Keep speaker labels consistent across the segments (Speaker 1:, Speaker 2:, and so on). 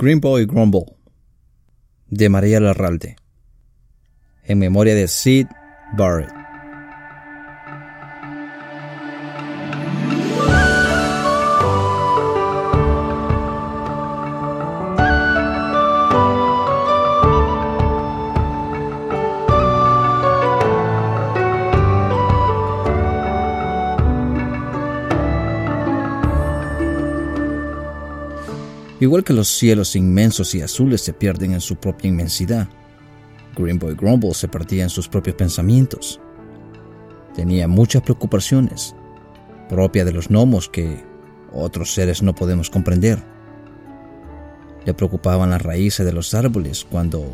Speaker 1: Green Boy Grumble de María Larralde en memoria de Sid Barrett. Igual que los cielos inmensos y azules se pierden en su propia inmensidad, Green Boy Grumble se perdía en sus propios pensamientos. Tenía muchas preocupaciones, propias de los gnomos que otros seres no podemos comprender. Le preocupaban las raíces de los árboles cuando,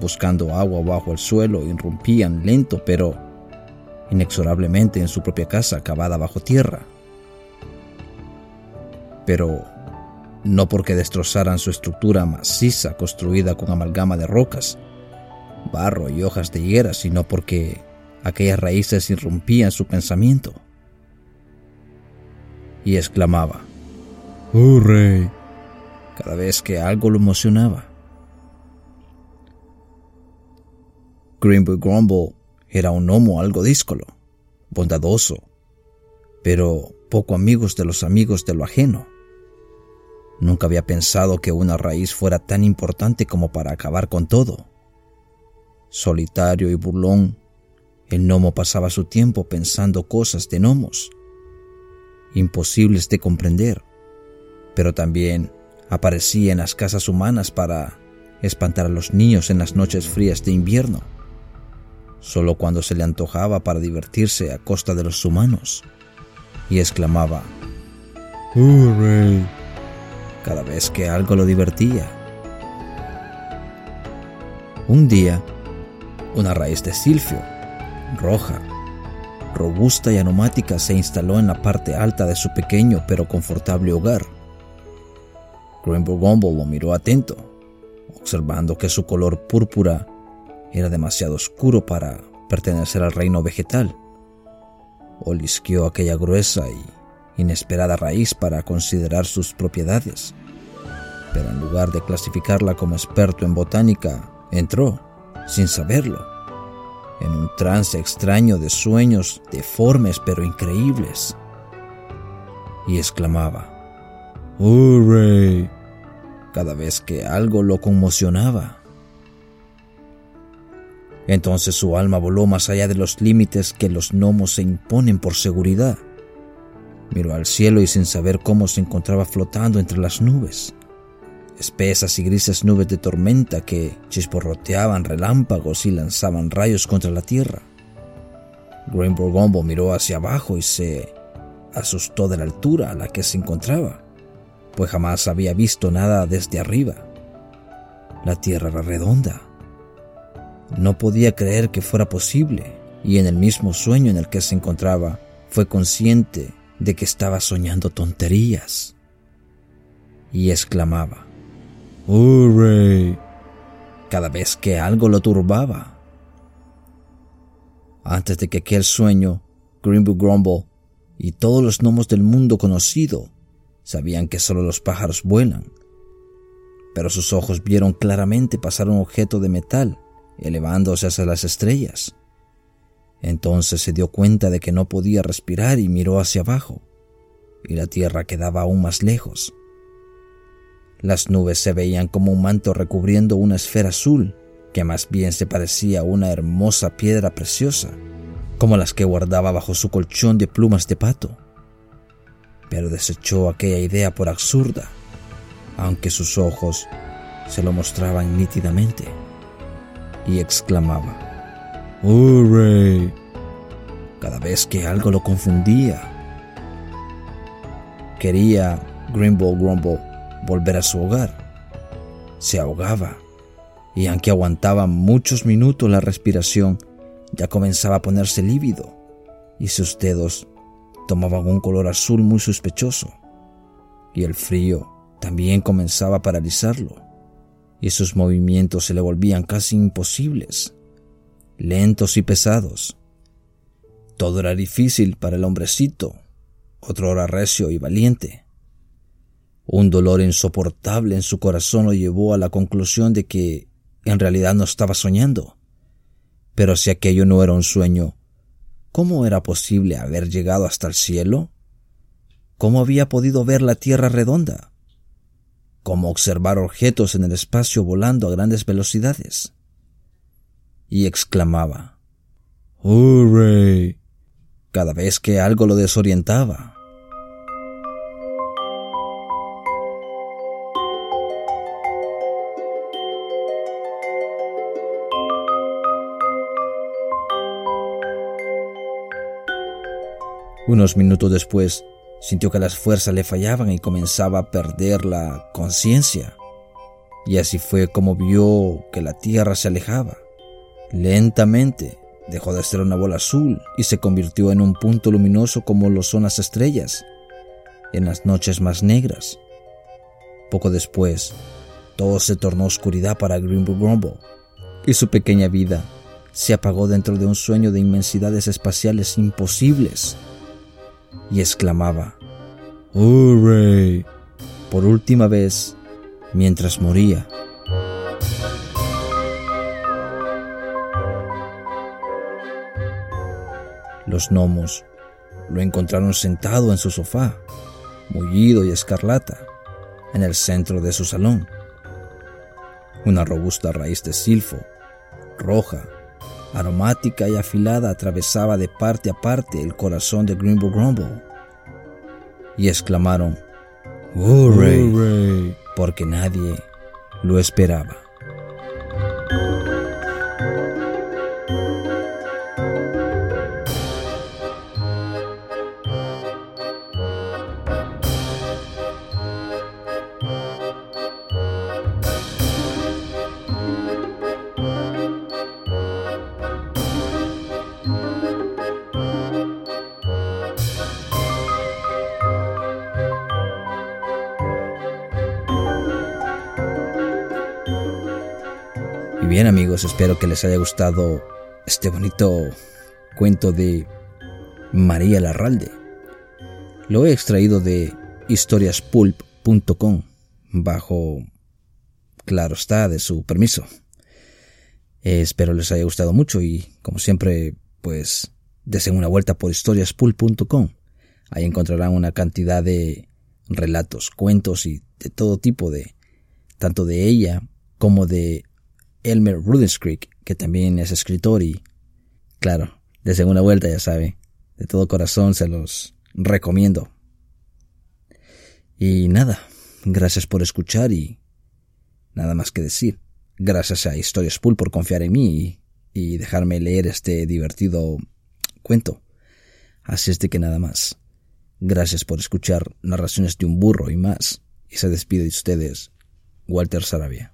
Speaker 1: buscando agua bajo el suelo, irrumpían lento pero inexorablemente en su propia casa cavada bajo tierra. Pero no porque destrozaran su estructura maciza construida con amalgama de rocas, barro y hojas de higuera, sino porque aquellas raíces irrumpían su pensamiento. Y exclamaba, ¡Oh, rey! cada vez que algo lo emocionaba. Greenwood Grumble era un homo algo díscolo, bondadoso, pero poco amigos de los amigos de lo ajeno. Nunca había pensado que una raíz fuera tan importante como para acabar con todo. Solitario y burlón, el gnomo pasaba su tiempo pensando cosas de gnomos, imposibles de comprender, pero también aparecía en las casas humanas para espantar a los niños en las noches frías de invierno, solo cuando se le antojaba para divertirse a costa de los humanos, y exclamaba, ¡Hurray! Cada vez que algo lo divertía. Un día, una raíz de silfio, roja, robusta y aromática, se instaló en la parte alta de su pequeño pero confortable hogar. Rainbow Gumble lo miró atento, observando que su color púrpura era demasiado oscuro para pertenecer al reino vegetal. Olisqueó aquella gruesa y inesperada raíz para considerar sus propiedades. Pero en lugar de clasificarla como experto en botánica, entró, sin saberlo, en un trance extraño de sueños deformes pero increíbles. Y exclamaba, ¡Hurray! cada vez que algo lo conmocionaba. Entonces su alma voló más allá de los límites que los gnomos se imponen por seguridad Miró al cielo y sin saber cómo se encontraba flotando entre las nubes. Espesas y grises nubes de tormenta que chisporroteaban relámpagos y lanzaban rayos contra la tierra. Rainbow miró hacia abajo y se asustó de la altura a la que se encontraba, pues jamás había visto nada desde arriba. La tierra era redonda. No podía creer que fuera posible, y en el mismo sueño en el que se encontraba, fue consciente de que estaba soñando tonterías. Y exclamaba, ¡Hurray! cada vez que algo lo turbaba. Antes de que aquel sueño, Greenwood Grumble y todos los gnomos del mundo conocido sabían que solo los pájaros vuelan. Pero sus ojos vieron claramente pasar un objeto de metal elevándose hacia las estrellas. Entonces se dio cuenta de que no podía respirar y miró hacia abajo. y la tierra quedaba aún más lejos. Las nubes se veían como un manto recubriendo una esfera azul que más bien se parecía a una hermosa piedra preciosa, como las que guardaba bajo su colchón de plumas de pato. Pero desechó aquella idea por absurda, aunque sus ojos se lo mostraban nítidamente, y exclamaba, ¡Hurray! cada vez que algo lo confundía. Quería Greenbow Grumble volver a su hogar. Se ahogaba y aunque aguantaba muchos minutos la respiración, ya comenzaba a ponerse lívido y sus dedos tomaban un color azul muy sospechoso. Y el frío también comenzaba a paralizarlo y sus movimientos se le volvían casi imposibles, lentos y pesados. Todo era difícil para el hombrecito, otro era recio y valiente. Un dolor insoportable en su corazón lo llevó a la conclusión de que en realidad no estaba soñando. Pero si aquello no era un sueño, ¿cómo era posible haber llegado hasta el cielo? ¿Cómo había podido ver la tierra redonda? ¿Cómo observar objetos en el espacio volando a grandes velocidades? Y exclamaba, ¡Hurray! cada vez que algo lo desorientaba. Unos minutos después, sintió que las fuerzas le fallaban y comenzaba a perder la conciencia. Y así fue como vio que la tierra se alejaba. Lentamente dejó de ser una bola azul y se convirtió en un punto luminoso como lo son las estrellas en las noches más negras. Poco después, todo se tornó oscuridad para Greenwood Grumble y su pequeña vida se apagó dentro de un sueño de inmensidades espaciales imposibles y exclamaba, ¡Hurray! por última vez mientras moría. Los gnomos lo encontraron sentado en su sofá, mullido y escarlata, en el centro de su salón. Una robusta raíz de silfo, roja, aromática y afilada atravesaba de parte a parte el corazón de Greenbow Grumble. Y exclamaron, ¡Hurray! Porque nadie lo esperaba. Bien amigos, espero que les haya gustado este bonito cuento de María Larralde. Lo he extraído de historiaspulp.com bajo, claro está, de su permiso. espero les haya gustado mucho y como siempre, pues desen una vuelta por historiaspulp.com. Ahí encontrarán una cantidad de relatos, cuentos y de todo tipo de, tanto de ella como de Elmer Rudenskrieg, que también es escritor y, claro, de segunda vuelta ya sabe, de todo corazón se los recomiendo. Y nada, gracias por escuchar y nada más que decir. Gracias a Historias Pool por confiar en mí y, y dejarme leer este divertido cuento. Así es de que nada más. Gracias por escuchar narraciones de un burro y más. Y se despide de ustedes, Walter Sarabia.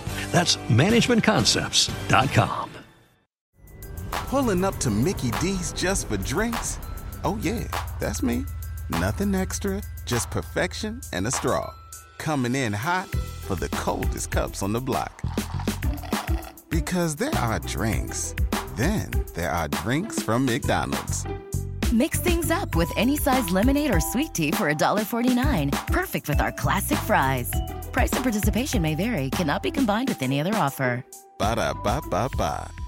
Speaker 2: That's managementconcepts.com.
Speaker 3: Pulling up to Mickey D's just for drinks? Oh, yeah, that's me. Nothing extra, just perfection and a straw. Coming in hot for the coldest cups on the block. Because there are drinks, then there are drinks from McDonald's.
Speaker 4: Mix things up with any size lemonade or sweet tea for $1.49. Perfect with our classic fries. Price and participation may vary, cannot be combined with any other offer.
Speaker 3: Ba da ba ba ba.